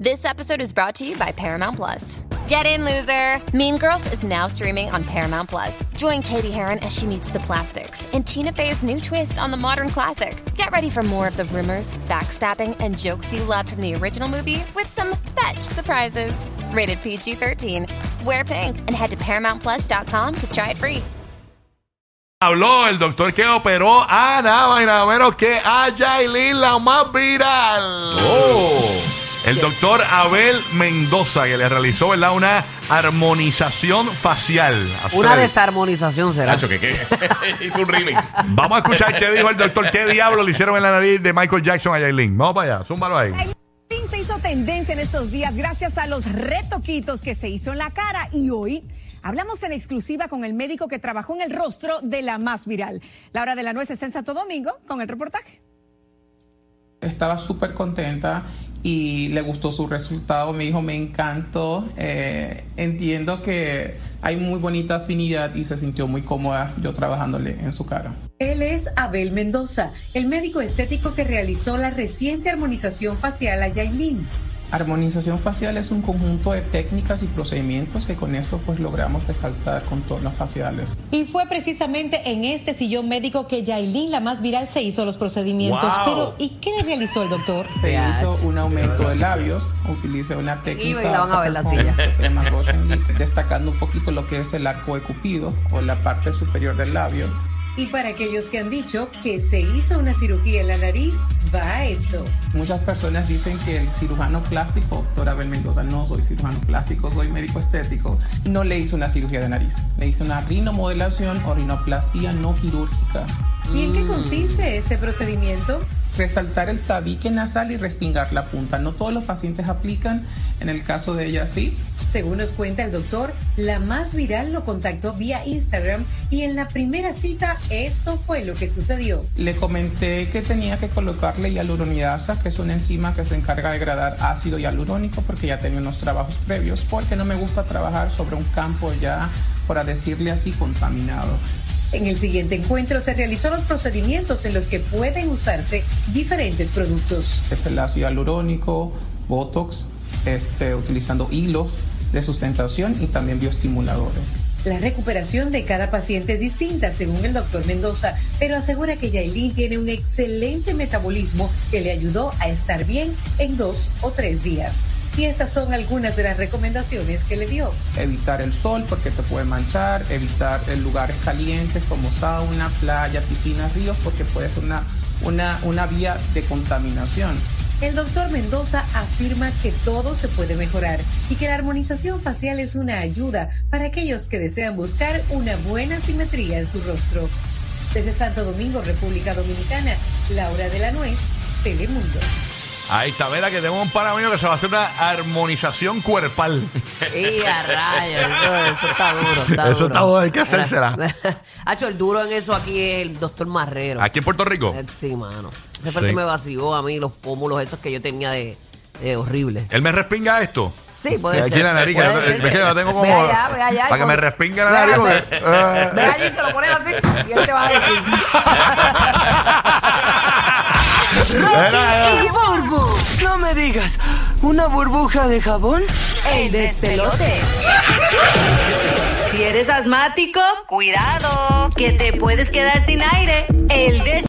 This episode is brought to you by Paramount Plus. Get in, loser! Mean Girls is now streaming on Paramount Plus. Join Katie Heron as she meets the plastics and Tina Fey's new twist on the modern classic. Get ready for more of the rumors, backstabbing, and jokes you loved from the original movie with some fetch surprises. Rated PG 13. Wear pink and head to ParamountPlus.com to try it free. Habló el doctor que operó a nada y nada menos que a Yailin, la más viral. El doctor Abel Mendoza, que le realizó ¿verdad? una armonización facial. Una desarmonización será. Nacho, que qué. Hizo un remix. Vamos a escuchar qué dijo el doctor, qué diablo le hicieron en la nariz de Michael Jackson a Yailin. Vamos para allá, zúmbalo ahí. Se hizo tendencia en estos días gracias a los retoquitos que se hizo en la cara y hoy hablamos en exclusiva con el médico que trabajó en el rostro de la más viral. Laura de la Nuez está en Santo Domingo con el reportaje. estaba súper contenta y le gustó su resultado. Me dijo, me encantó. Eh, entiendo que hay muy bonita afinidad y se sintió muy cómoda yo trabajándole en su cara. Él es Abel Mendoza, el médico estético que realizó la reciente armonización facial a Yailin. Armonización facial es un conjunto de técnicas y procedimientos que con esto pues logramos resaltar contornos faciales. Y fue precisamente en este sillón médico que Yailin, la más viral, se hizo los procedimientos. Wow. Pero, ¿y qué le realizó el doctor? Se hizo un aumento de labios, utilicé una técnica Y la van a ver la upper silla. que se llama Lips, destacando un poquito lo que es el arco de Cupido o la parte superior del labio. Y para aquellos que han dicho que se hizo una cirugía en la nariz, va esto. Muchas personas dicen que el cirujano plástico, doctor Abel Mendoza, no soy cirujano plástico, soy médico estético, no le hizo una cirugía de nariz, le hizo una rinomodelación o rinoplastía no quirúrgica. ¿Y en qué consiste ese procedimiento? Resaltar el tabique nasal y respingar la punta. No todos los pacientes aplican, en el caso de ella sí. Según nos cuenta el doctor, la más viral lo contactó vía Instagram y en la primera cita esto fue lo que sucedió. Le comenté que tenía que colocarle hialuronidasa, que es una enzima que se encarga de degradar ácido hialurónico, porque ya tenía unos trabajos previos, porque no me gusta trabajar sobre un campo ya, por decirle así, contaminado. En el siguiente encuentro se realizó los procedimientos en los que pueden usarse diferentes productos. es el ácido hialurónico, botox, este, utilizando hilos de sustentación y también bioestimuladores. La recuperación de cada paciente es distinta, según el doctor Mendoza, pero asegura que Yailin tiene un excelente metabolismo que le ayudó a estar bien en dos o tres días. Y estas son algunas de las recomendaciones que le dio. Evitar el sol porque te puede manchar, evitar lugares calientes como sauna, playa, piscinas, ríos, porque puede ser una, una, una vía de contaminación. El doctor Mendoza afirma que todo se puede mejorar y que la armonización facial es una ayuda para aquellos que desean buscar una buena simetría en su rostro. Desde Santo Domingo, República Dominicana, Laura de la Nuez, Telemundo. Ahí está, verá que tengo un pana mío que se va a hacer una armonización cuerpal. Y a rayos, eso, eso está duro. Está Eso duro. está duro, hay que hacérsela. Hacho, el duro en eso aquí es el doctor Marrero. Aquí en Puerto Rico. Eh, Sí, mano. Ese fue el Sí. que me vació a mí los pómulos esos que yo tenía de, de horrible. Él me respinga esto. Sí, puede Aquí ser. en la nariz, que Puede yo- ser. ves que tengo como- Ve allá, ve allá, para que me respingue la Ve, nariz, ve, porque- eh. Ve allí, se lo ponen así y él te va a decir. digas, ¿una burbuja de jabón? El despelote. Si eres asmático, cuidado, que te puedes quedar sin aire. El des